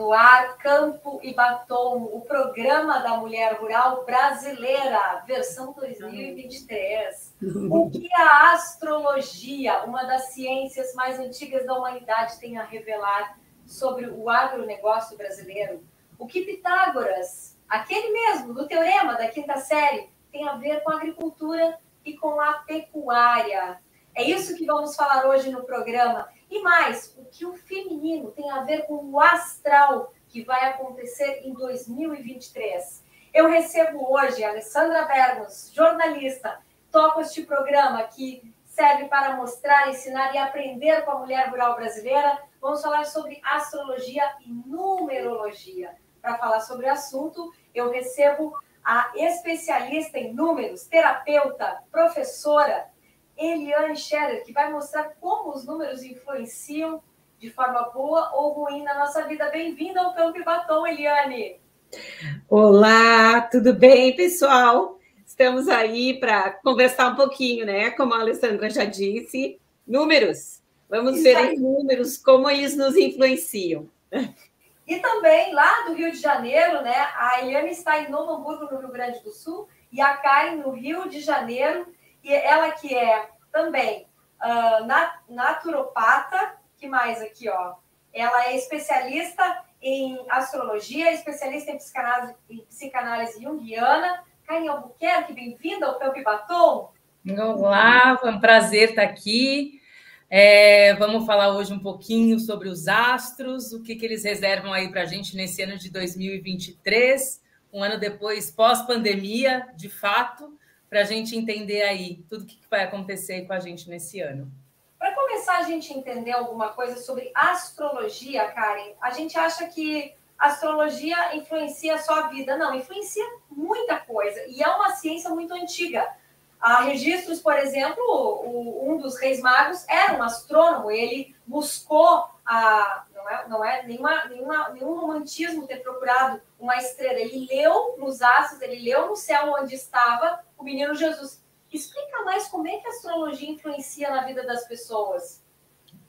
No ar, Campo e Batom, o programa da mulher rural brasileira, versão 2023. O que a astrologia, uma das ciências mais antigas da humanidade, tem a revelar sobre o agronegócio brasileiro? O que Pitágoras, aquele mesmo do teorema da quinta série, tem a ver com a agricultura e com a pecuária? É isso que vamos falar hoje no programa. E mais, o que o feminino tem a ver com o astral que vai acontecer em 2023. Eu recebo hoje a Alessandra Bergos, jornalista, toco este programa que serve para mostrar, ensinar e aprender com a mulher rural brasileira. Vamos falar sobre astrologia e numerologia. Para falar sobre o assunto, eu recebo a especialista em números, terapeuta, professora, Eliane Scherer, que vai mostrar como os números influenciam de forma boa ou ruim na nossa vida. Bem-vinda ao Campo e Batom, Eliane! Olá, tudo bem, pessoal? Estamos aí para conversar um pouquinho, né? Como a Alessandra já disse, números. Vamos Isso ver aí. em números como eles nos influenciam. E também lá do Rio de Janeiro, né? A Eliane está em Novo Hamburgo, no Rio Grande do Sul, e a Karen no Rio de Janeiro e ela que é também uh, naturopata, que mais aqui, ó? Ela é especialista em astrologia, especialista em psicanálise, em psicanálise junguiana. Caine Albuquerque, bem-vinda ao Campo Batom. Olá, foi um prazer estar aqui. É, vamos falar hoje um pouquinho sobre os astros, o que, que eles reservam aí para a gente nesse ano de 2023, um ano depois, pós-pandemia, de fato para a gente entender aí tudo o que vai acontecer com a gente nesse ano. Para começar a gente entender alguma coisa sobre astrologia, Karen, a gente acha que astrologia influencia só a vida. Não, influencia muita coisa. E é uma ciência muito antiga. Há registros, por exemplo, o, um dos reis magos era um astrônomo, ele buscou a. Não é, não é nenhuma, nenhuma, nenhum romantismo ter procurado uma estrela. Ele leu nos astros, ele leu no céu onde estava o menino Jesus. Explica mais como é que a astrologia influencia na vida das pessoas.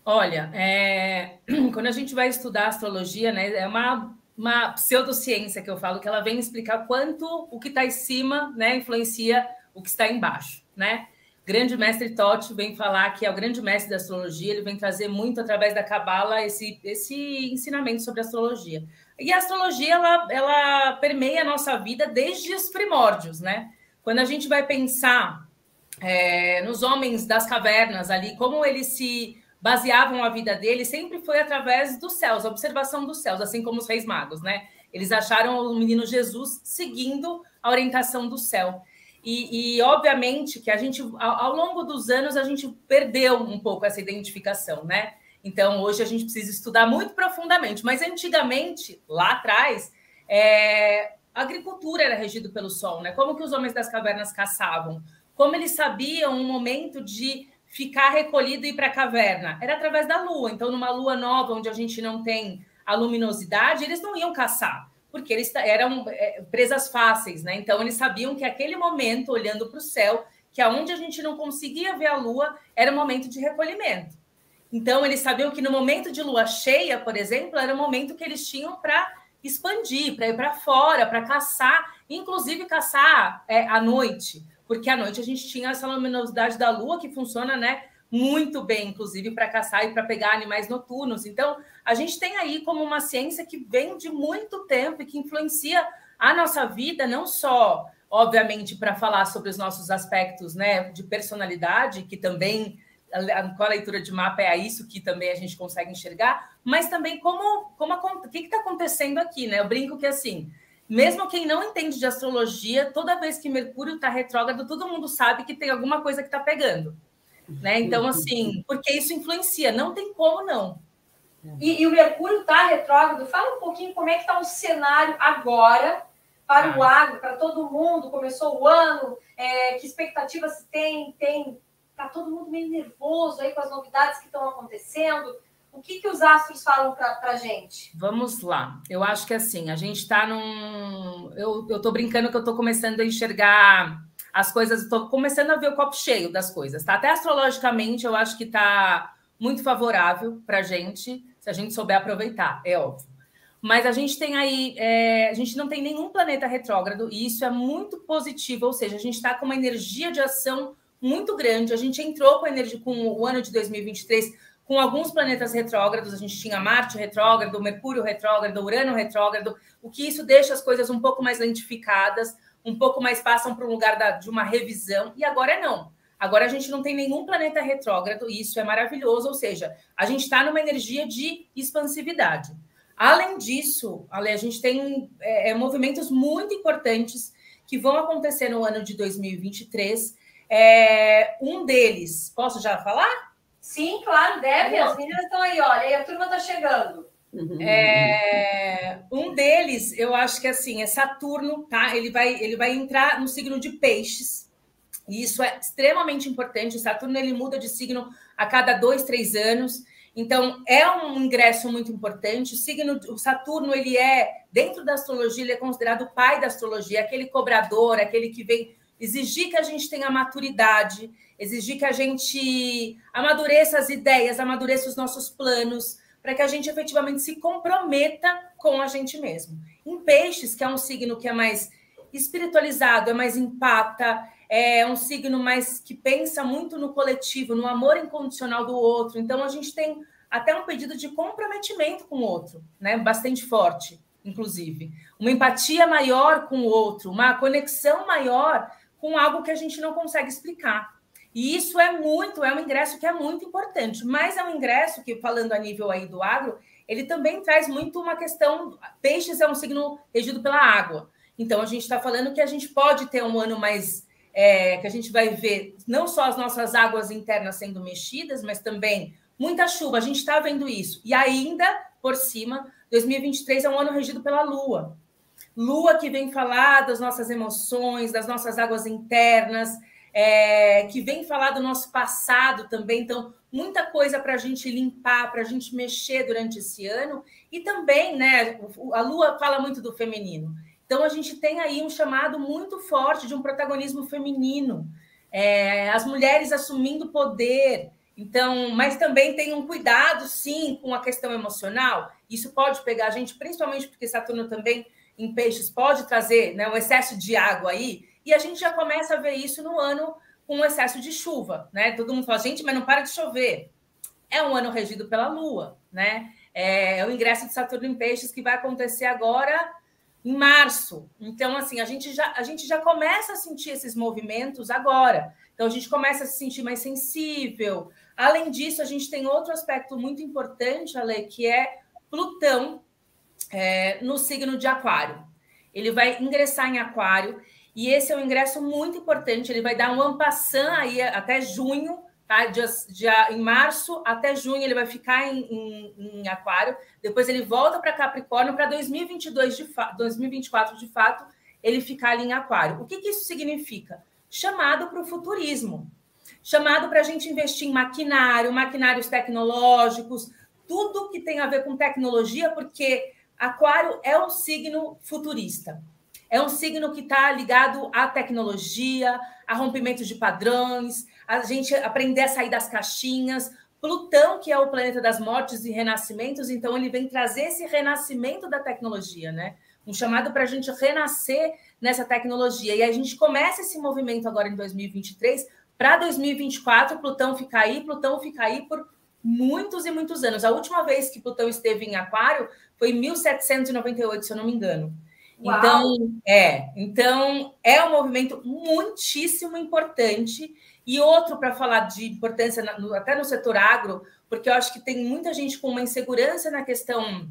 Olha, é... quando a gente vai estudar astrologia, né, é uma, uma pseudociência que eu falo, que ela vem explicar quanto o que está em cima né, influencia o que está embaixo, né? Grande mestre Totti vem falar que é o grande mestre da astrologia, ele vem trazer muito através da cabala esse, esse ensinamento sobre astrologia. E a astrologia ela, ela permeia a nossa vida desde os primórdios, né? Quando a gente vai pensar é, nos homens das cavernas ali, como eles se baseavam a vida deles, sempre foi através dos céus, a observação dos céus, assim como os reis magos, né? Eles acharam o menino Jesus seguindo a orientação do céu. E, e, obviamente que a gente, ao, ao, longo dos anos, a gente perdeu um pouco essa identificação, né? Então, hoje a gente precisa estudar muito profundamente. Mas antigamente, lá atrás, é, a agricultura era regida pelo sol, né? Como que os homens das cavernas caçavam? Como eles sabiam o momento de ficar recolhido e ir para a caverna? Era através da lua. Então, numa lua nova, onde a gente não tem a luminosidade, eles não iam caçar, porque eles eram é, presas fáceis, né? Então, eles sabiam que aquele momento, olhando para o céu, que aonde a gente não conseguia ver a lua, era o momento de recolhimento. Então, eles sabiam que no momento de lua cheia, por exemplo, era o momento que eles tinham para expandir, para ir para fora, para caçar, inclusive caçar é, à noite, porque à noite a gente tinha essa luminosidade da lua que funciona, né? Muito bem, inclusive, para caçar e para pegar animais noturnos. Então, a gente tem aí como uma ciência que vem de muito tempo e que influencia a nossa vida, não só, obviamente, para falar sobre os nossos aspectos né, de personalidade, que também com a leitura de mapa é isso que também a gente consegue enxergar, mas também como, como o que está acontecendo aqui, né? Eu brinco que assim, mesmo quem não entende de astrologia, toda vez que Mercúrio está retrógrado, todo mundo sabe que tem alguma coisa que está pegando, né? Então, assim, porque isso influencia, não tem como não. E, e o Mercúrio está retrógrado. Fala um pouquinho como é que está o cenário agora para o agro, para todo mundo. Começou o ano, é, que expectativas tem? Tem Está todo mundo meio nervoso aí com as novidades que estão acontecendo. O que, que os astros falam para a gente? Vamos lá. Eu acho que assim, a gente está num. Eu estou brincando que eu estou começando a enxergar as coisas, estou começando a ver o copo cheio das coisas, tá? Até astrologicamente, eu acho que está muito favorável para a gente, se a gente souber aproveitar, é óbvio. mas a gente tem aí, é, a gente não tem nenhum planeta retrógrado, e isso é muito positivo, ou seja, a gente está com uma energia de ação muito grande. A gente entrou com, energia, com o ano de 2023 com alguns planetas retrógrados, a gente tinha Marte retrógrado, Mercúrio retrógrado, Urano retrógrado, o que isso deixa as coisas um pouco mais lentificadas, um pouco mais passam para um lugar da, de uma revisão, e agora não. Agora a gente não tem nenhum planeta retrógrado, e isso é maravilhoso, ou seja, a gente está numa energia de expansividade. Além disso, Ale, a gente tem é, é, movimentos muito importantes que vão acontecer no ano de 2023. É, um deles, posso já falar? Sim, claro, deve. As meninas estão aí, olha, e a turma está chegando. Uhum. É, um deles, eu acho que assim, é Saturno, tá? Ele vai, ele vai entrar no signo de Peixes. E isso é extremamente importante. Saturno ele muda de signo a cada dois, três anos. Então, é um ingresso muito importante. O signo, o Saturno, ele é, dentro da astrologia, ele é considerado o pai da astrologia, aquele cobrador, aquele que vem exigir que a gente tenha maturidade, exigir que a gente amadureça as ideias, amadureça os nossos planos, para que a gente efetivamente se comprometa com a gente mesmo. Em Peixes, que é um signo que é mais espiritualizado, é mais empata, é um signo mais que pensa muito no coletivo, no amor incondicional do outro. Então a gente tem até um pedido de comprometimento com o outro, né? Bastante forte, inclusive. Uma empatia maior com o outro, uma conexão maior com algo que a gente não consegue explicar. E isso é muito, é um ingresso que é muito importante, mas é um ingresso que, falando a nível aí do agro, ele também traz muito uma questão. Peixes é um signo regido pela água. Então, a gente está falando que a gente pode ter um ano mais é, que a gente vai ver não só as nossas águas internas sendo mexidas, mas também muita chuva. A gente está vendo isso. E ainda, por cima, 2023 é um ano regido pela Lua. Lua que vem falar das nossas emoções, das nossas águas internas, é, que vem falar do nosso passado também. Então, muita coisa para a gente limpar, para a gente mexer durante esse ano. E também, né, a Lua fala muito do feminino. Então, a gente tem aí um chamado muito forte de um protagonismo feminino, é, as mulheres assumindo poder. Então, mas também tem um cuidado, sim, com a questão emocional. Isso pode pegar a gente, principalmente porque Saturno também em peixes pode trazer né, um excesso de água aí, e a gente já começa a ver isso no ano com um excesso de chuva, né? Todo mundo fala, gente, mas não para de chover. É um ano regido pela Lua, né? É, é o ingresso de Saturno em peixes que vai acontecer agora em março. Então, assim, a gente, já, a gente já começa a sentir esses movimentos agora. Então, a gente começa a se sentir mais sensível. Além disso, a gente tem outro aspecto muito importante, Ale, que é Plutão é, no signo de Aquário. Ele vai ingressar em Aquário e esse é um ingresso muito importante. Ele vai dar um ampassã aí até junho Tá? De, de, em março até junho ele vai ficar em, em, em Aquário, depois ele volta para Capricórnio, para 2022 de 2024 de fato ele ficar ali em Aquário. O que, que isso significa? Chamado para o futurismo, chamado para a gente investir em maquinário, maquinários tecnológicos, tudo que tem a ver com tecnologia, porque Aquário é um signo futurista. É um signo que está ligado à tecnologia, a rompimentos de padrões, a gente aprender a sair das caixinhas. Plutão, que é o planeta das mortes e renascimentos, então ele vem trazer esse renascimento da tecnologia, né? Um chamado para a gente renascer nessa tecnologia. E a gente começa esse movimento agora em 2023. Para 2024, Plutão fica aí, Plutão fica aí por muitos e muitos anos. A última vez que Plutão esteve em Aquário foi em 1798, se eu não me engano. Uau. Então, é, então é um movimento muitíssimo importante e outro para falar de importância no, até no setor agro, porque eu acho que tem muita gente com uma insegurança na questão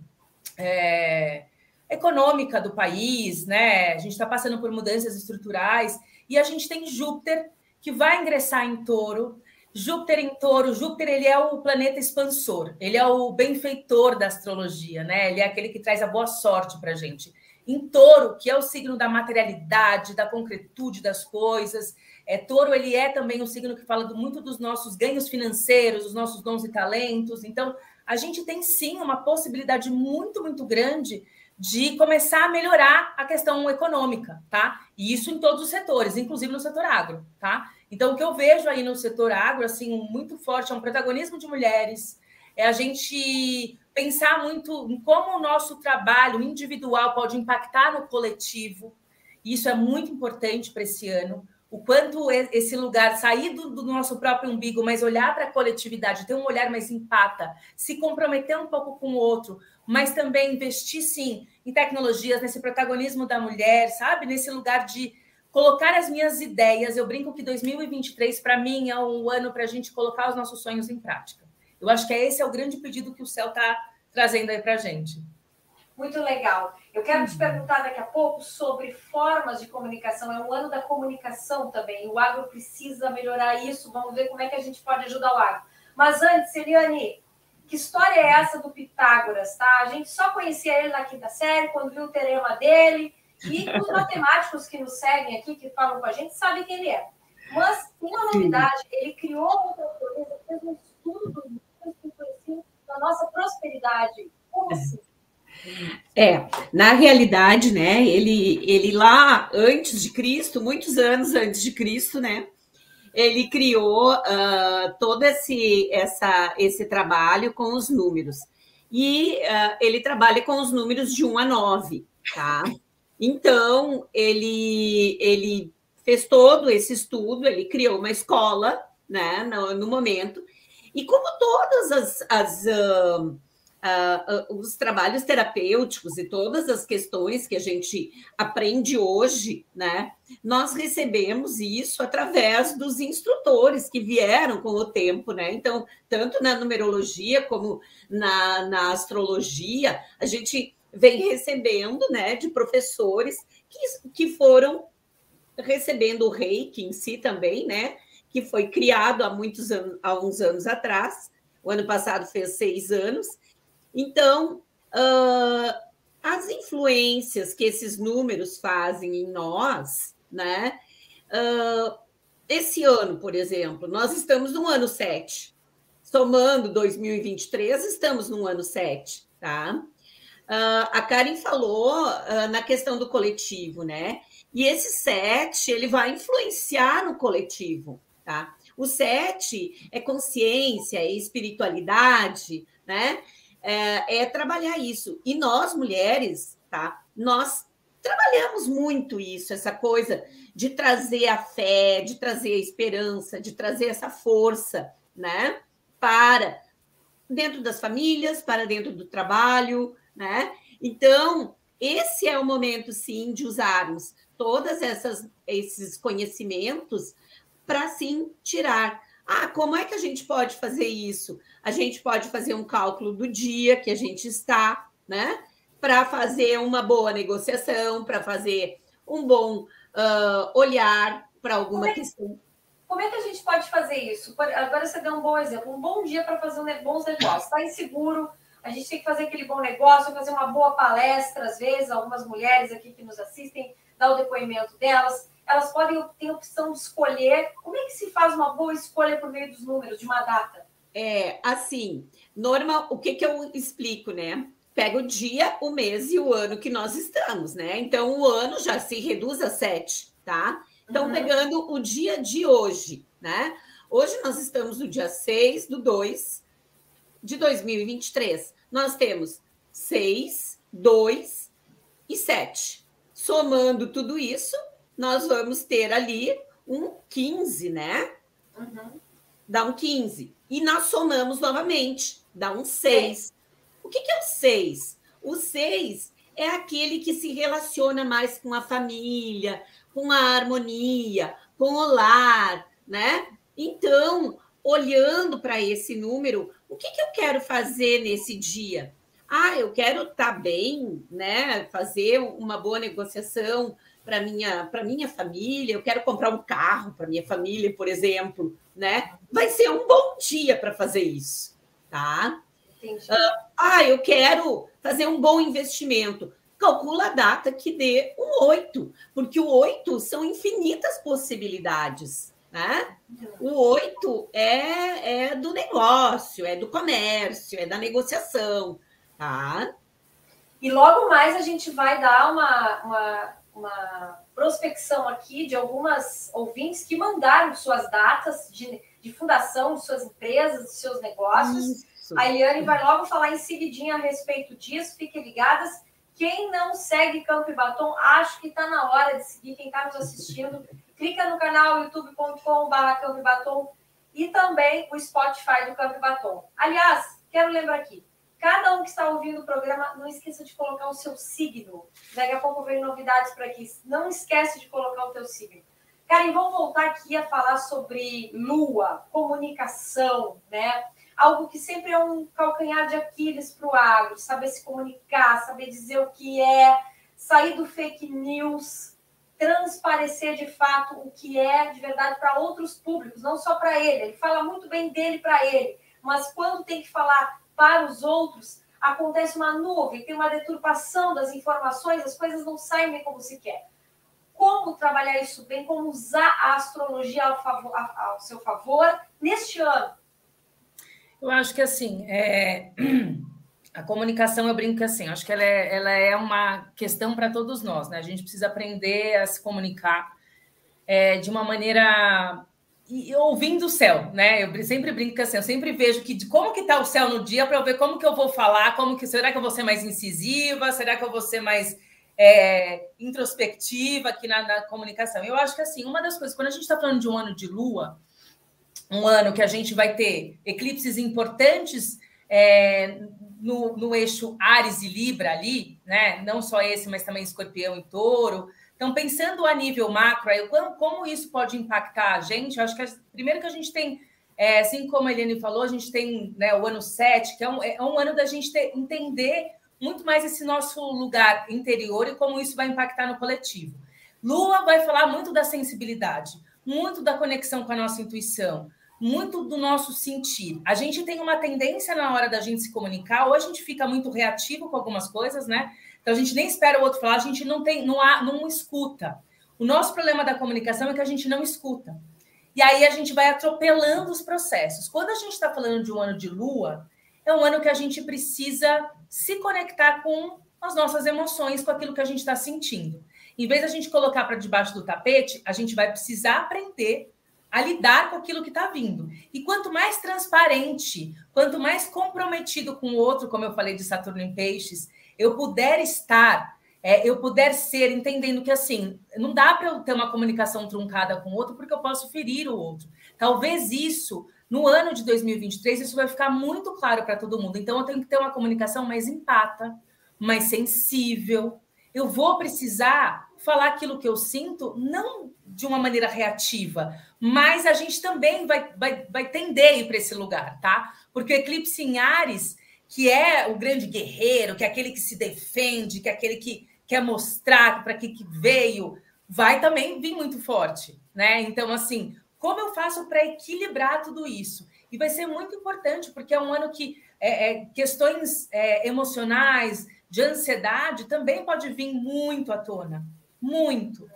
é, econômica do país, né? A gente está passando por mudanças estruturais e a gente tem Júpiter que vai ingressar em Touro. Júpiter em Touro, Júpiter ele é o planeta expansor, ele é o benfeitor da astrologia, né? Ele é aquele que traz a boa sorte para a gente. Em Touro, que é o signo da materialidade, da concretude das coisas, é, touro ele é também um signo que fala muito dos nossos ganhos financeiros, dos nossos dons e talentos. Então, a gente tem sim uma possibilidade muito, muito grande de começar a melhorar a questão econômica, tá? E isso em todos os setores, inclusive no setor agro, tá? Então, o que eu vejo aí no setor agro, assim, muito forte, é um protagonismo de mulheres, é a gente pensar muito em como o nosso trabalho individual pode impactar no coletivo. Isso é muito importante para esse ano. O quanto esse lugar sair do, do nosso próprio umbigo, mas olhar para a coletividade, ter um olhar mais empata, se comprometer um pouco com o outro, mas também investir sim em tecnologias, nesse protagonismo da mulher, sabe? Nesse lugar de colocar as minhas ideias. Eu brinco que 2023, para mim, é um ano para a gente colocar os nossos sonhos em prática. Eu acho que esse é o grande pedido que o céu está trazendo aí para a gente. Muito legal. Eu quero te perguntar daqui a pouco sobre formas de comunicação. É um ano da comunicação também. O agro precisa melhorar isso. Vamos ver como é que a gente pode ajudar o agro. Mas antes, Eliane, que história é essa do Pitágoras, tá? A gente só conhecia ele na quinta série, quando viu o teorema dele. E os matemáticos que nos seguem aqui, que falam com a gente, sabem quem ele é. Mas uma novidade: ele criou outra coisa, fez um estudo dos números que influenciam na nossa prosperidade. Como assim? É, na realidade, né, ele, ele lá antes de Cristo, muitos anos antes de Cristo, né, ele criou uh, todo esse, essa, esse trabalho com os números. E uh, ele trabalha com os números de 1 a 9, tá? Então, ele, ele fez todo esse estudo, ele criou uma escola, né, no, no momento, e como todas as, as uh, uh, uh, os trabalhos terapêuticos e todas as questões que a gente aprende hoje, né? Nós recebemos isso através dos instrutores que vieram com o tempo, né? Então, tanto na numerologia como na, na astrologia, a gente vem recebendo, né, de professores que, que foram recebendo o reiki em si também, né? Que foi criado há muitos anos, há uns anos atrás. O ano passado fez seis anos, então, uh, as influências que esses números fazem em nós, né? Uh, esse ano, por exemplo, nós estamos no ano 7. Somando 2023, estamos no ano 7, tá? Uh, a Karen falou uh, na questão do coletivo, né? E esse 7, ele vai influenciar no coletivo, tá? O 7 é consciência, é espiritualidade, né? é, é trabalhar isso. E nós, mulheres, tá? Nós trabalhamos muito isso, essa coisa de trazer a fé, de trazer a esperança, de trazer essa força, né? Para dentro das famílias, para dentro do trabalho, né? Então, esse é o momento, sim, de usarmos todas essas esses conhecimentos para sim tirar ah, como é que a gente pode fazer isso? A gente pode fazer um cálculo do dia que a gente está, né? Para fazer uma boa negociação, para fazer um bom uh, olhar para alguma como é, questão. Como é que a gente pode fazer isso? Agora você deu um bom exemplo, um bom dia para fazer bons negócios. Está inseguro, a gente tem que fazer aquele bom negócio, fazer uma boa palestra, às vezes, algumas mulheres aqui que nos assistem, dar o depoimento delas elas podem ter a opção de escolher. Como é que se faz uma boa escolha por meio dos números de uma data? É, assim, normal, o que, que eu explico, né? Pega o dia, o mês e o ano que nós estamos, né? Então, o ano já se reduz a sete, tá? Então, uhum. pegando o dia de hoje, né? Hoje nós estamos no dia 6 do 2 de 2023. Nós temos 6, 2 e 7. Somando tudo isso, nós vamos ter ali um 15, né? Uhum. Dá um 15. E nós somamos novamente, dá um 6. O que, que é o 6? O 6 é aquele que se relaciona mais com a família, com a harmonia, com o lar, né? Então, olhando para esse número, o que, que eu quero fazer nesse dia? Ah, eu quero estar tá bem, né? Fazer uma boa negociação, para minha para minha família, eu quero comprar um carro para minha família, por exemplo, né? Vai ser um bom dia para fazer isso, tá? Uh, ah, eu quero fazer um bom investimento. Calcula a data que dê um oito, porque o oito são infinitas possibilidades. Né? O oito é, é do negócio, é do comércio, é da negociação. Tá? E logo mais a gente vai dar uma, uma uma prospecção aqui de algumas ouvintes que mandaram suas datas de, de fundação de suas empresas, de seus negócios. Isso. A Eliane vai logo falar em seguidinha a respeito disso, fiquem ligadas. Quem não segue Campo e Batom, acho que está na hora de seguir. Quem está nos assistindo, clica no canal youtube.com.br Campo e Batom e também o Spotify do Campo e Batom. Aliás, quero lembrar aqui, cada um que está ouvindo o programa, não esqueça de colocar o seu signo. Daqui a pouco vem novidades por aqui. Não esquece de colocar o teu signo. Karen, vamos voltar aqui a falar sobre lua, comunicação, né? Algo que sempre é um calcanhar de Aquiles para o agro, saber se comunicar, saber dizer o que é, sair do fake news, transparecer de fato o que é de verdade para outros públicos, não só para ele. Ele fala muito bem dele para ele, mas quando tem que falar para os outros, acontece uma nuvem, tem uma deturpação das informações, as coisas não saem bem como se quer como trabalhar isso bem, como usar a astrologia ao, favor, ao seu favor neste ano? Eu acho que assim, é... a comunicação, eu brinco que assim, acho que ela é, ela é uma questão para todos nós, né? A gente precisa aprender a se comunicar é, de uma maneira e ouvindo o céu, né? Eu sempre brinco assim, eu sempre vejo que como que tá o céu no dia para eu ver como que eu vou falar, como que será que eu vou ser mais incisiva, será que eu vou ser mais é, introspectiva aqui na, na, comunicação. Eu acho que assim, uma das coisas, quando a gente está falando de um ano de lua, um ano que a gente vai ter eclipses importantes é, no, no eixo Ares e Libra ali, né? Não só esse, mas também escorpião e touro. Então, pensando a nível macro, aí, como, isso pode impactar a gente, eu acho que primeiro que a gente tem é, assim como a Eliane falou, a gente tem né, o ano 7, que é um, é um ano da gente ter, entender muito mais esse nosso lugar interior e como isso vai impactar no coletivo. Lua vai falar muito da sensibilidade, muito da conexão com a nossa intuição, muito do nosso sentir. A gente tem uma tendência na hora da gente se comunicar, ou a gente fica muito reativo com algumas coisas, né? Então a gente nem espera o outro falar, a gente não tem, não, há, não escuta. O nosso problema da comunicação é que a gente não escuta. E aí a gente vai atropelando os processos. Quando a gente está falando de um ano de lua, é um ano que a gente precisa se conectar com as nossas emoções, com aquilo que a gente está sentindo. Em vez de a gente colocar para debaixo do tapete, a gente vai precisar aprender a lidar com aquilo que está vindo. E quanto mais transparente, quanto mais comprometido com o outro, como eu falei de Saturno em Peixes, eu puder estar, é, eu puder ser, entendendo que assim, não dá para eu ter uma comunicação truncada com o outro, porque eu posso ferir o outro. Talvez isso no ano de 2023, isso vai ficar muito claro para todo mundo. Então, eu tenho que ter uma comunicação mais empata, mais sensível. Eu vou precisar falar aquilo que eu sinto, não de uma maneira reativa, mas a gente também vai, vai, vai tender a ir para esse lugar, tá? Porque o eclipse em Ares, que é o grande guerreiro, que é aquele que se defende, que é aquele que quer mostrar para que, que veio, vai também vir muito forte, né? Então, assim, como eu faço para equilibrar tudo isso? E vai ser muito importante, porque é um ano que é, é, questões é, emocionais, de ansiedade, também pode vir muito à tona. Muito.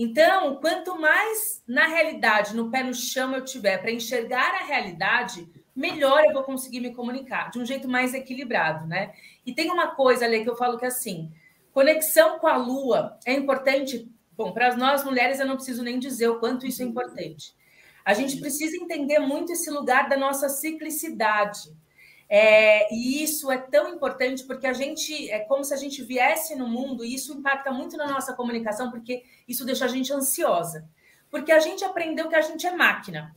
Então, quanto mais na realidade, no pé no chão eu tiver para enxergar a realidade, melhor eu vou conseguir me comunicar, de um jeito mais equilibrado, né? E tem uma coisa ali que eu falo que é assim, conexão com a lua é importante. Bom, para nós mulheres eu não preciso nem dizer o quanto isso é importante. A gente precisa entender muito esse lugar da nossa ciclicidade. É, e isso é tão importante porque a gente é como se a gente viesse no mundo e isso impacta muito na nossa comunicação porque isso deixa a gente ansiosa. Porque a gente aprendeu que a gente é máquina.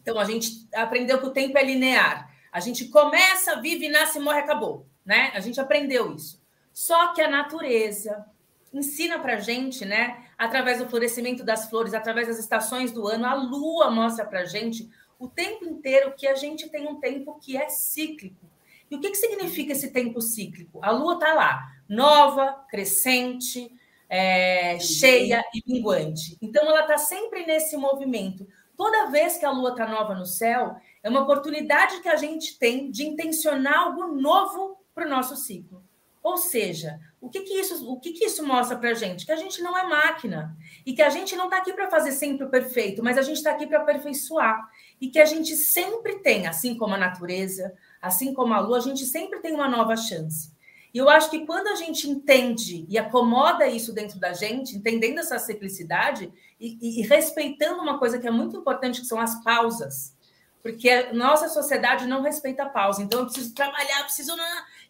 Então a gente aprendeu que o tempo é linear. A gente começa, vive, nasce, morre, acabou, né? A gente aprendeu isso. Só que a natureza, ensina para gente, né? Através do florescimento das flores, através das estações do ano, a lua mostra para gente o tempo inteiro que a gente tem um tempo que é cíclico. E o que, que significa esse tempo cíclico? A lua está lá, nova, crescente, é, cheia e minguante. Então, ela está sempre nesse movimento. Toda vez que a lua está nova no céu, é uma oportunidade que a gente tem de intencionar algo novo para o nosso ciclo. Ou seja, o que, que isso, o que, que isso mostra para a gente? Que a gente não é máquina e que a gente não está aqui para fazer sempre o perfeito, mas a gente está aqui para aperfeiçoar e que a gente sempre tem, assim como a natureza, assim como a lua, a gente sempre tem uma nova chance. E eu acho que quando a gente entende e acomoda isso dentro da gente, entendendo essa simplicidade e, e, e respeitando uma coisa que é muito importante, que são as pausas. Porque nossa sociedade não respeita a pausa. Então, eu preciso trabalhar, preciso.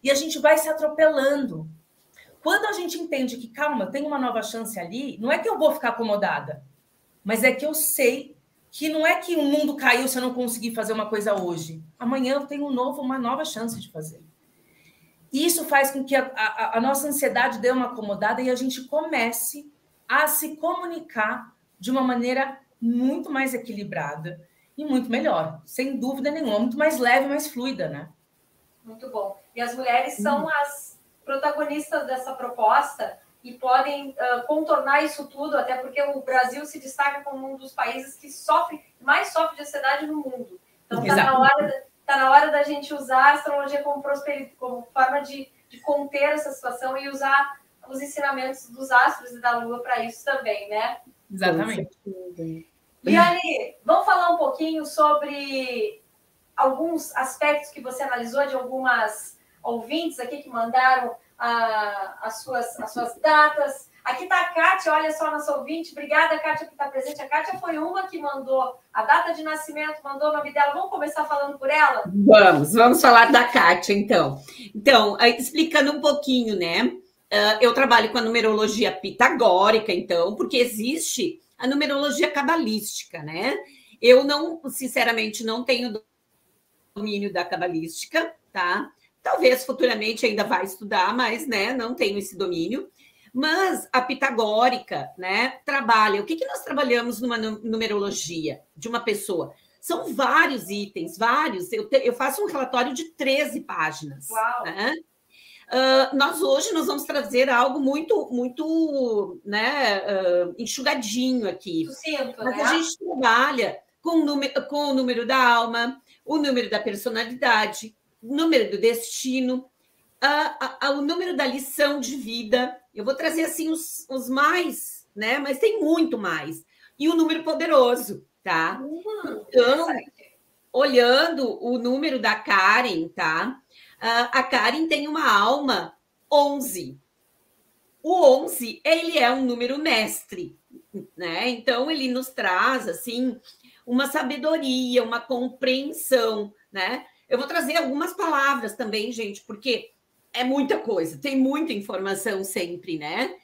E a gente vai se atropelando. Quando a gente entende que, calma, tem uma nova chance ali, não é que eu vou ficar acomodada, mas é que eu sei que não é que o mundo caiu se eu não conseguir fazer uma coisa hoje. Amanhã eu tenho um novo, uma nova chance de fazer. E isso faz com que a, a, a nossa ansiedade dê uma acomodada e a gente comece a se comunicar de uma maneira muito mais equilibrada e muito melhor, sem dúvida nenhuma, muito mais leve, mais fluida, né? Muito bom. E as mulheres são as protagonistas dessa proposta e podem uh, contornar isso tudo, até porque o Brasil se destaca como um dos países que sofre, mais sofre de ansiedade no mundo. Então está na, hora, tá na hora da gente usar a astrologia como, como forma de, de conter essa situação e usar os ensinamentos dos astros e da lua para isso também, né? Exatamente. Liane, vamos falar um pouquinho sobre alguns aspectos que você analisou de algumas ouvintes aqui que mandaram ah, as, suas, as suas datas. Aqui está a Kátia, olha só, nossa ouvinte. Obrigada, Kátia, por estar presente. A Kátia foi uma que mandou a data de nascimento, mandou o nome dela. Vamos começar falando por ela? Vamos, vamos falar da Kátia, então. Então, explicando um pouquinho, né? Uh, eu trabalho com a numerologia pitagórica, então, porque existe a numerologia cabalística, né? Eu não, sinceramente, não tenho domínio da cabalística, tá? Talvez futuramente ainda vá estudar, mas, né, não tenho esse domínio. Mas a pitagórica, né, trabalha. O que, que nós trabalhamos numa numerologia de uma pessoa? São vários itens, vários. Eu, te, eu faço um relatório de 13 páginas. Uau! Né? Uh, nós hoje nós vamos trazer algo muito, muito né, uh, enxugadinho aqui. Sucinto, Mas né? a gente trabalha com o, número, com o número da alma, o número da personalidade, número do destino, uh, o número da lição de vida. Eu vou trazer assim os, os mais, né? Mas tem muito mais. E o número poderoso, tá? Então, olhando o número da Karen, tá? a Karen tem uma alma 11. O 11, ele é um número mestre, né? Então ele nos traz assim uma sabedoria, uma compreensão, né? Eu vou trazer algumas palavras também, gente, porque é muita coisa, tem muita informação sempre, né?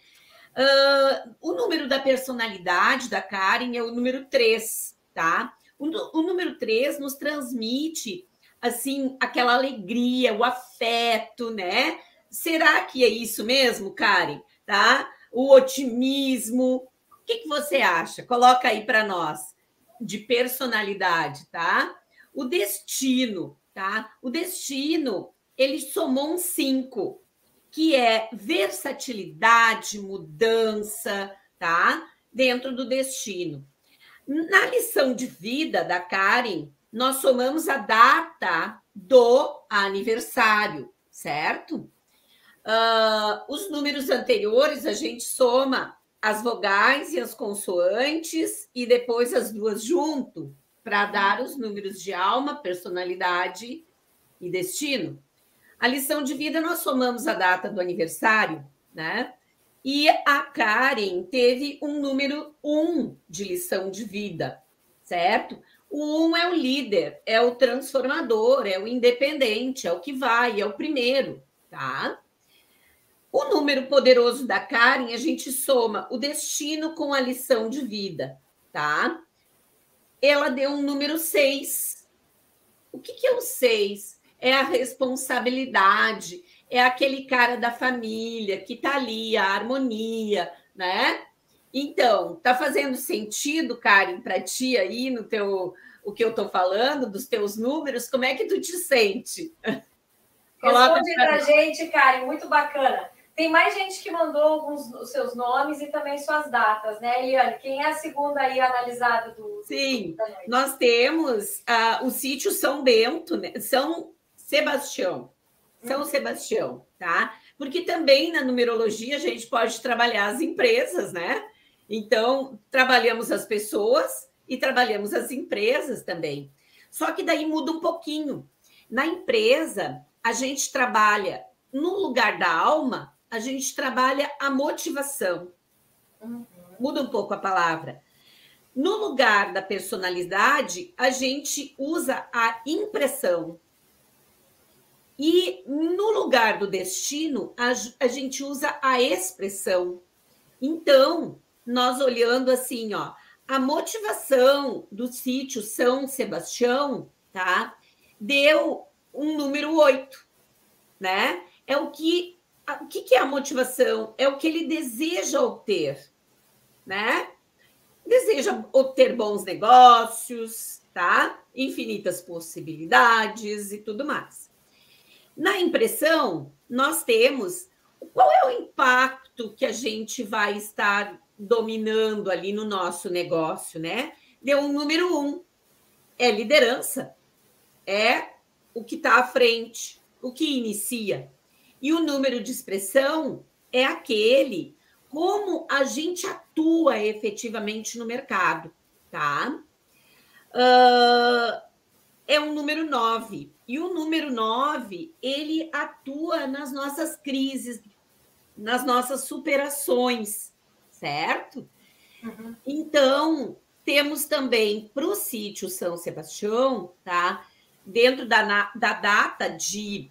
Uh, o número da personalidade da Karen é o número 3, tá? O, o número 3 nos transmite assim, aquela alegria, o afeto, né? Será que é isso mesmo, Karen? Tá? O otimismo. O que, que você acha? Coloca aí para nós. De personalidade, tá? O destino, tá? O destino, ele somou um cinco, que é versatilidade, mudança, tá? Dentro do destino. Na lição de vida da Karen, nós somamos a data do aniversário, certo? Uh, os números anteriores a gente soma as vogais e as consoantes e depois as duas junto para dar os números de alma, personalidade e destino. A lição de vida nós somamos a data do aniversário, né? E a Karen teve um número um de lição de vida, certo? O um é o líder, é o transformador, é o independente, é o que vai, é o primeiro, tá? O número poderoso da Karen, a gente soma o destino com a lição de vida, tá? Ela deu um número 6. O que, que é o 6? É a responsabilidade, é aquele cara da família que tá ali, a harmonia, né? Então, tá fazendo sentido, Karen, para ti aí no teu o que eu estou falando, dos teus números? Como é que tu te sente? Responde para a gente, Karen, muito bacana. Tem mais gente que mandou alguns dos seus nomes e também suas datas, né, Eliane? Quem é a segunda aí analisada do. Sim, nós temos uh, o sítio São Bento, né? São Sebastião. São uhum. Sebastião, tá? Porque também na numerologia a gente pode trabalhar as empresas, né? Então, trabalhamos as pessoas e trabalhamos as empresas também. Só que daí muda um pouquinho. Na empresa, a gente trabalha, no lugar da alma, a gente trabalha a motivação. Uhum. Muda um pouco a palavra. No lugar da personalidade, a gente usa a impressão. E no lugar do destino, a, a gente usa a expressão. Então, nós olhando assim, ó, a motivação do sítio São Sebastião, tá? Deu um número 8, né? É o que o que é a motivação? É o que ele deseja obter, né? Deseja obter bons negócios, tá? Infinitas possibilidades e tudo mais. Na impressão, nós temos qual é o impacto que a gente vai estar dominando ali no nosso negócio, né? Deu um número um, é liderança, é o que está à frente, o que inicia. E o número de expressão é aquele como a gente atua efetivamente no mercado, tá? Uh, é um número 9. E o número 9, ele atua nas nossas crises, nas nossas superações, certo? Uhum. Então, temos também para o sítio São Sebastião, tá? Dentro da, da data de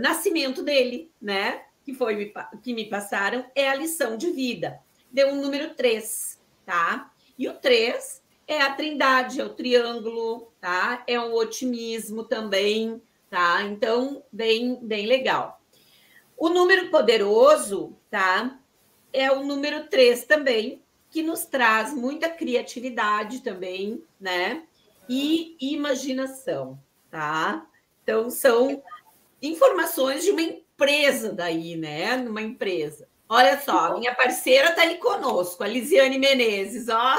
nascimento dele, né? Que foi que me passaram, é a lição de vida. Deu um número 3, tá? E o 3 é a trindade, é o triângulo, tá? É o otimismo também, tá? Então, bem, bem legal. O número poderoso, tá? É o número 3 também, que nos traz muita criatividade também, né? E imaginação, tá? Então, são informações de uma empresa daí, né? Numa empresa. Olha só, minha parceira está aí conosco, a Lisiane Menezes, ó.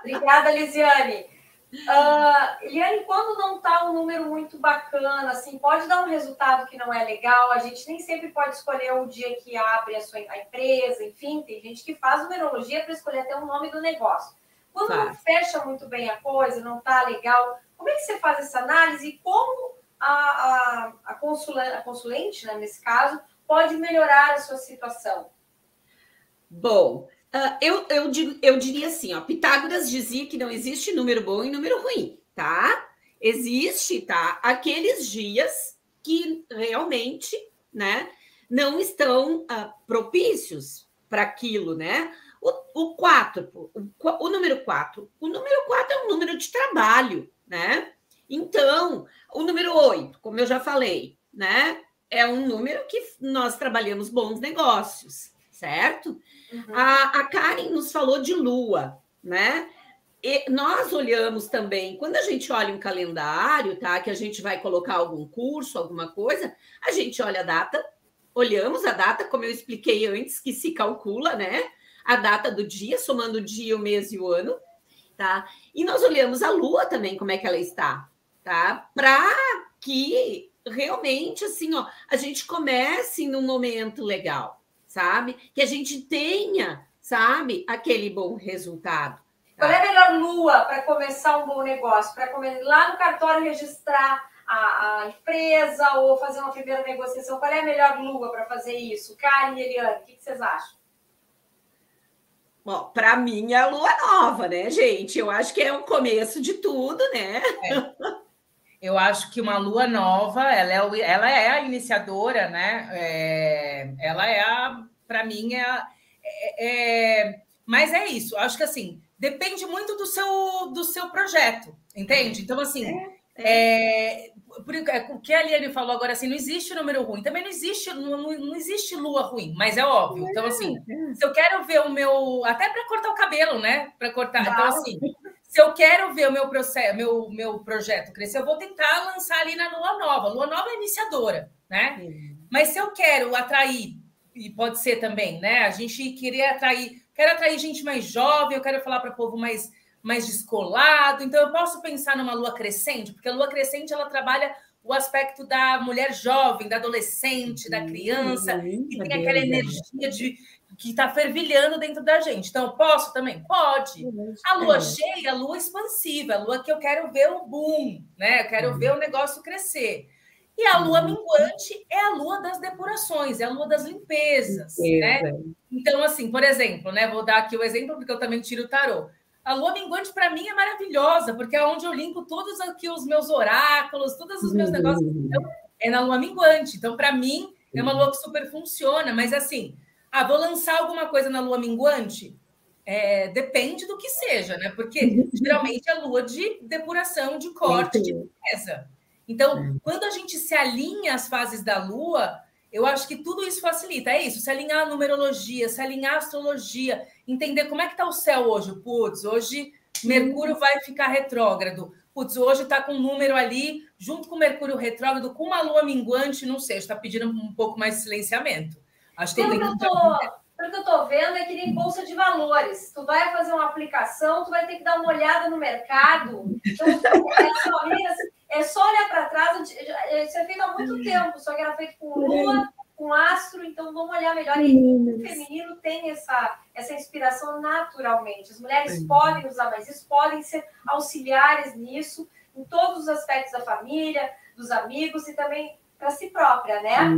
Obrigada, Lisiane. Uh, Eliane, quando não está um número muito bacana, assim, pode dar um resultado que não é legal. A gente nem sempre pode escolher o dia que abre a sua a empresa, enfim, tem gente que faz numerologia para escolher até o nome do negócio. Quando não fecha muito bem a coisa, não está legal, como é que você faz essa análise e como a, a, a, consulente, a consulente, né, nesse caso, pode melhorar a sua situação? Bom, uh, eu, eu, eu diria assim, ó, Pitágoras dizia que não existe número bom e número ruim, tá? Existe, tá? Aqueles dias que realmente, né, não estão uh, propícios para aquilo, né? O, o quatro, o, o número quatro, o número quatro é um número de trabalho, né? Então, o número oito, como eu já falei, né? É um número que nós trabalhamos bons negócios, certo? Uhum. A, a Karen nos falou de lua, né? E nós olhamos também, quando a gente olha um calendário, tá? Que a gente vai colocar algum curso, alguma coisa, a gente olha a data, olhamos a data, como eu expliquei antes, que se calcula, né? A data do dia, somando o dia, o mês e o ano, tá? E nós olhamos a lua também, como é que ela está, tá? Para que realmente, assim, ó, a gente comece num momento legal, sabe? Que a gente tenha, sabe, aquele bom resultado. Tá? Qual é a melhor lua para começar um bom negócio? Para lá no cartório registrar a, a, empresa ou fazer uma primeira negociação? Qual é a melhor lua para fazer isso? Karen e Eliane, o que, que vocês acham? Bom, para mim é a lua nova, né, gente? Eu acho que é o começo de tudo, né? É. Eu acho que uma lua nova, ela é, ela é a iniciadora, né? É, ela é a, para mim, é, a, é, é, Mas é isso. Acho que assim depende muito do seu do seu projeto, entende? Então assim, é, é. é, o que a Liane falou agora assim, não existe número ruim. Também não existe não, não existe lua ruim, mas é óbvio. Então assim, se eu quero ver o meu até para cortar o cabelo, né? Para cortar, então assim se eu quero ver o meu processo, meu, meu projeto crescer, eu vou tentar lançar ali na lua nova. Lua nova é iniciadora, né? Sim. Mas se eu quero atrair, e pode ser também, né? A gente queria atrair, quero atrair gente mais jovem, eu quero falar para o povo mais mais descolado. Então eu posso pensar numa lua crescente, porque a lua crescente ela trabalha o aspecto da mulher jovem, da adolescente, da criança, uhum, que tem aquela energia de que está fervilhando dentro da gente. Então, posso também? Pode. A lua é. cheia, a lua expansiva, a lua que eu quero ver o boom, né? Eu quero uhum. ver o negócio crescer. E a lua uhum. minguante é a lua das depurações, é a lua das limpezas, né? Então, assim, por exemplo, né? Vou dar aqui o exemplo, porque eu também tiro o tarô. a lua minguante para mim é maravilhosa, porque é onde eu limpo todos aqui os meus oráculos, todos os meus negócios. Então, é na lua minguante. Então, para mim, é uma lua que super funciona. Mas assim, ah, vou lançar alguma coisa na lua minguante? É, depende do que seja, né? Porque geralmente é lua de depuração, de corte, de pesa. Então, quando a gente se alinha às fases da lua, eu acho que tudo isso facilita. É isso, se alinhar a numerologia, se alinhar a astrologia, entender como é que está o céu hoje. Putz, hoje Mercúrio vai ficar retrógrado. Putz, hoje está com um número ali, junto com Mercúrio retrógrado, com uma lua minguante, não sei, está pedindo um pouco mais de silenciamento. Acho que tem que... Tô, pelo que eu estou vendo, é que nem bolsa de valores. Tu vai fazer uma aplicação, tu vai ter que dar uma olhada no mercado. Então, é só, é só olhar para trás. Isso é feito há muito tempo, só que era feito com lua, com astro, então vamos olhar melhor. E o feminino tem essa, essa inspiração naturalmente. As mulheres podem usar mais isso, podem ser auxiliares nisso, em todos os aspectos da família, dos amigos e também para si própria, né?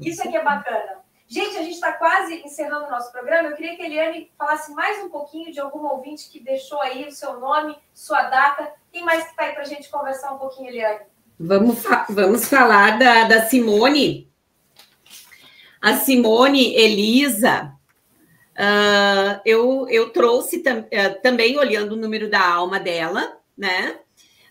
Isso aqui é bacana. Gente, a gente está quase encerrando o nosso programa. Eu queria que a Eliane falasse mais um pouquinho de algum ouvinte que deixou aí o seu nome, sua data. Quem mais que está aí para a gente conversar um pouquinho, Eliane? Vamos, fa vamos falar da, da Simone. A Simone Elisa, uh, eu, eu trouxe tam, uh, também olhando o número da alma dela, né?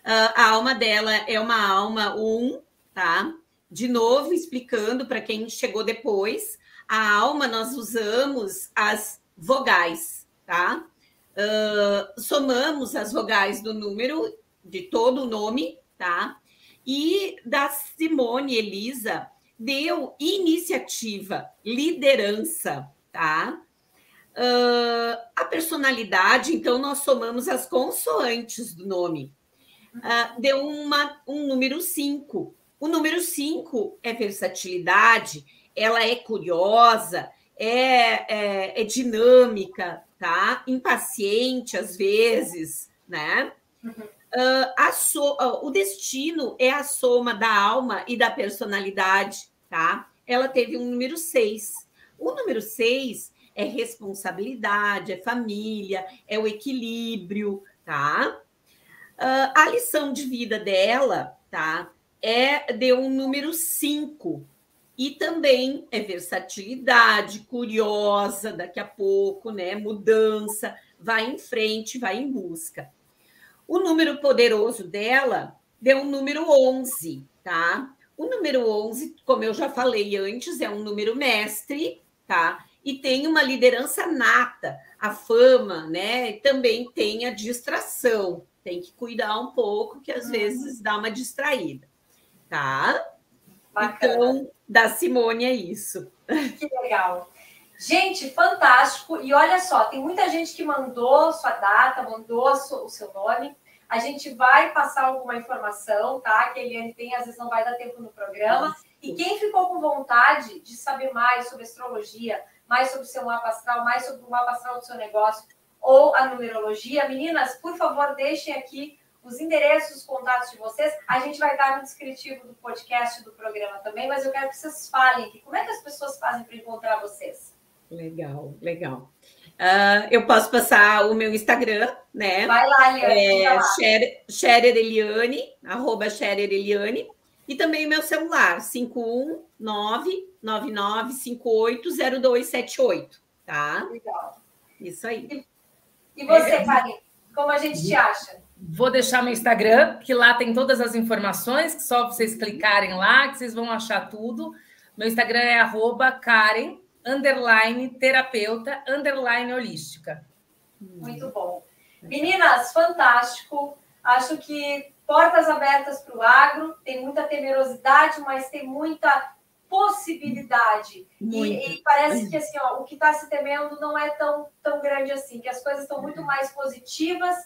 Uh, a alma dela é uma alma 1, tá? De novo, explicando para quem chegou depois, a alma nós usamos as vogais, tá? Uh, somamos as vogais do número de todo o nome, tá? E da Simone Elisa deu iniciativa, liderança, tá? Uh, a personalidade, então, nós somamos as consoantes do nome. Uh, deu uma, um número 5. O número 5 é versatilidade, ela é curiosa, é, é, é dinâmica, tá? Impaciente às vezes, né? Uhum. Uh, so, uh, o destino é a soma da alma e da personalidade, tá? Ela teve um número 6. O número 6 é responsabilidade, é família, é o equilíbrio, tá? Uh, a lição de vida dela, tá? É de um número 5, e também é versatilidade, curiosa, daqui a pouco, né? Mudança, vai em frente, vai em busca. O número poderoso dela deu um número 11, tá? O número 11, como eu já falei antes, é um número mestre, tá? E tem uma liderança nata, a fama, né? Também tem a distração. Tem que cuidar um pouco, que às uhum. vezes dá uma distraída, tá? Bacana. Então, da Simone é isso. Que legal. Gente, fantástico. E olha só, tem muita gente que mandou sua data, mandou o seu nome. A gente vai passar alguma informação, tá? Que a Eliane tem, às vezes não vai dar tempo no programa. E quem ficou com vontade de saber mais sobre astrologia, mais sobre o seu mapa astral, mais sobre o mapa astral do seu negócio ou a numerologia, meninas, por favor, deixem aqui os endereços, os contatos de vocês. A gente vai estar no descritivo do podcast do programa também, mas eu quero que vocês falem aqui. Como é que as pessoas fazem para encontrar vocês? Legal, legal. Uh, eu posso passar o meu Instagram, né? Vai lá, Eliane. É, Scherer Eliane, arroba Scherer Eliane. E também o meu celular, 51999580278, tá? Legal. Isso aí. E, e você. Karen, como a gente te acha? Vou deixar meu Instagram, que lá tem todas as informações, que só vocês clicarem lá, que vocês vão achar tudo. Meu Instagram é arroba Karen, underline, terapeuta, underline, holística. Muito bom. Meninas, fantástico. Acho que portas abertas para o agro, tem muita temerosidade, mas tem muita possibilidade. E, e, parece que assim, ó, o que está se temendo não é tão, tão grande assim, que as coisas estão muito mais positivas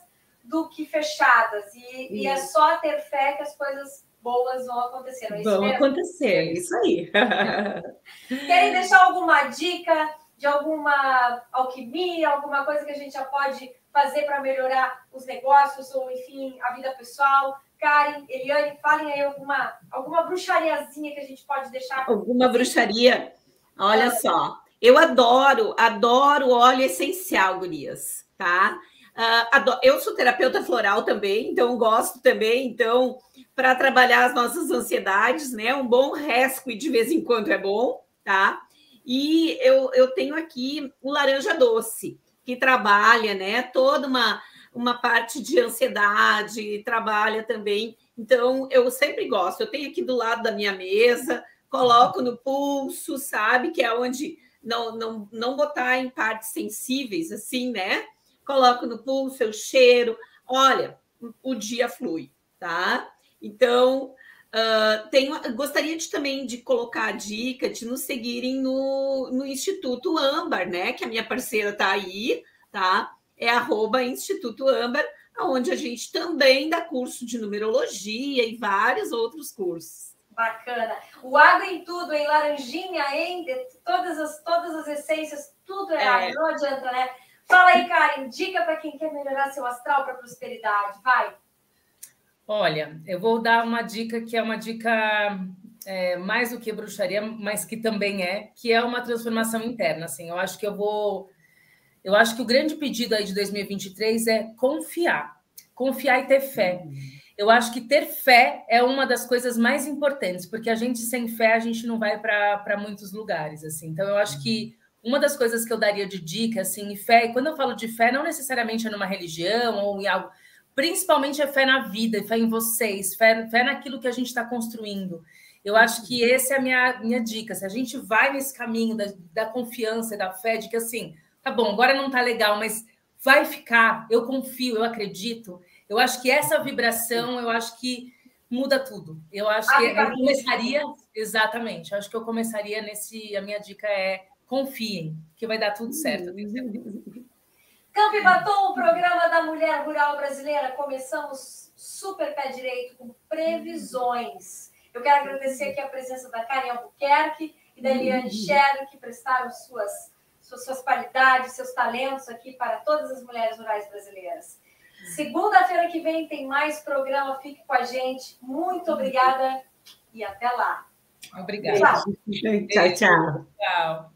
do que fechadas. E, e, é só ter fé que as coisas boas vão acontecer. É vão mesmo? acontecer, isso aí. Querem deixar alguma dica de alguma alquimia, alguma coisa que a gente já pode fazer para melhorar os negócios ou, enfim, a vida pessoal? Karen, Eliane, falem aí alguma, alguma bruxariazinha que a gente pode deixar. Alguma bruxaria? Olha só, eu adoro, adoro óleo essencial, gurias, tá? Uh, eu sou terapeuta floral também, então gosto também. Então, para trabalhar as nossas ansiedades, né? Um bom rescue de vez em quando é bom, tá? E eu, eu tenho aqui o laranja doce, que trabalha, né? Toda uma, uma parte de ansiedade, trabalha também. Então, eu sempre gosto. Eu tenho aqui do lado da minha mesa, coloco no pulso, sabe? Que é onde não, não, não botar em partes sensíveis, assim, né? Coloco no pulso, eu cheiro. Olha, o dia flui, tá? Então, uh, tenho, gostaria de, também de colocar a dica de nos seguirem no, no Instituto Âmbar, né? Que a minha parceira está aí, tá? É arroba Instituto Âmbar, onde a gente também dá curso de numerologia e vários outros cursos. Bacana. O água em tudo, em laranjinha, em todas as, todas as essências, tudo é, é. água, não adianta, né? Fala aí, Karen, dica para quem quer melhorar seu astral para prosperidade. Vai. Olha, eu vou dar uma dica que é uma dica é, mais do que bruxaria, mas que também é, que é uma transformação interna. Assim, eu acho que eu vou. Eu acho que o grande pedido aí de 2023 é confiar. Confiar e ter fé. Eu acho que ter fé é uma das coisas mais importantes, porque a gente sem fé a gente não vai para muitos lugares. assim. Então, eu acho que uma das coisas que eu daria de dica, assim, fé, e quando eu falo de fé, não necessariamente é numa religião ou em algo, principalmente é fé na vida, fé em vocês, fé, fé naquilo que a gente está construindo. Eu acho que essa é a minha, minha dica. Se a gente vai nesse caminho da, da confiança e da fé, de que assim, tá bom, agora não tá legal, mas vai ficar, eu confio, eu acredito. Eu acho que essa vibração, eu acho que muda tudo. Eu acho que eu começaria, exatamente, eu acho que eu começaria nesse, a minha dica é Confiem, que vai dar tudo certo. Campo e Batom, o programa da mulher rural brasileira. Começamos super pé direito com previsões. Eu quero agradecer aqui a presença da Karen Albuquerque e da Eliane Scherer, que prestaram suas, suas, suas qualidades, seus talentos aqui para todas as mulheres rurais brasileiras. Segunda-feira que vem tem mais programa. Fique com a gente. Muito obrigada e até lá. Obrigada. Tchau, tchau. tchau.